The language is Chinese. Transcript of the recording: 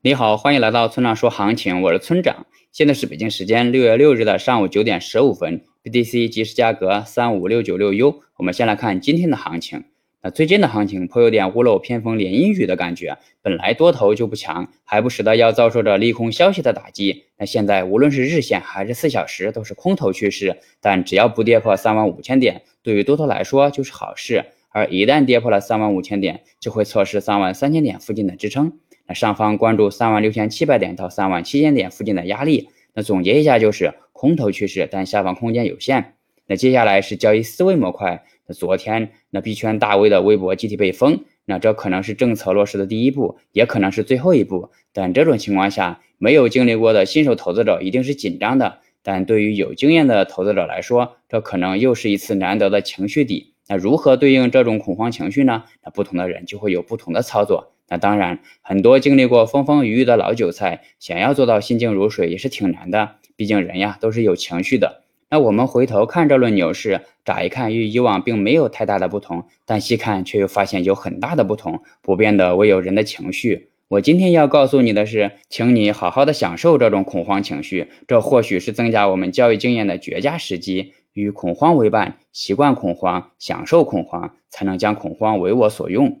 你好，欢迎来到村长说行情，我是村长。现在是北京时间六月六日的上午九点十五分，BTC 即时价格三五六九六 U。我们先来看今天的行情。那最近的行情颇有点屋漏偏逢连阴雨的感觉，本来多头就不强，还不时的要遭受着利空消息的打击。那现在无论是日线还是四小时都是空头趋势，但只要不跌破三万五千点，对于多头来说就是好事。而一旦跌破了三万五千点，就会错失三万三千点附近的支撑。那上方关注三万六千七百点到三万七千点附近的压力。那总结一下就是空头趋势，但下方空间有限。那接下来是交易思维模块。那昨天那币圈大 V 的微博集体被封，那这可能是政策落实的第一步，也可能是最后一步。但这种情况下，没有经历过的新手投资者一定是紧张的。但对于有经验的投资者来说，这可能又是一次难得的情绪底。那如何对应这种恐慌情绪呢？那不同的人就会有不同的操作。那当然，很多经历过风风雨雨的老韭菜，想要做到心静如水也是挺难的。毕竟人呀都是有情绪的。那我们回头看这轮牛市，乍一看与以往并没有太大的不同，但细看却又发现有很大的不同。不变的唯有人的情绪。我今天要告诉你的是，请你好好的享受这种恐慌情绪，这或许是增加我们交易经验的绝佳时机。与恐慌为伴，习惯恐慌，享受恐慌，才能将恐慌为我所用。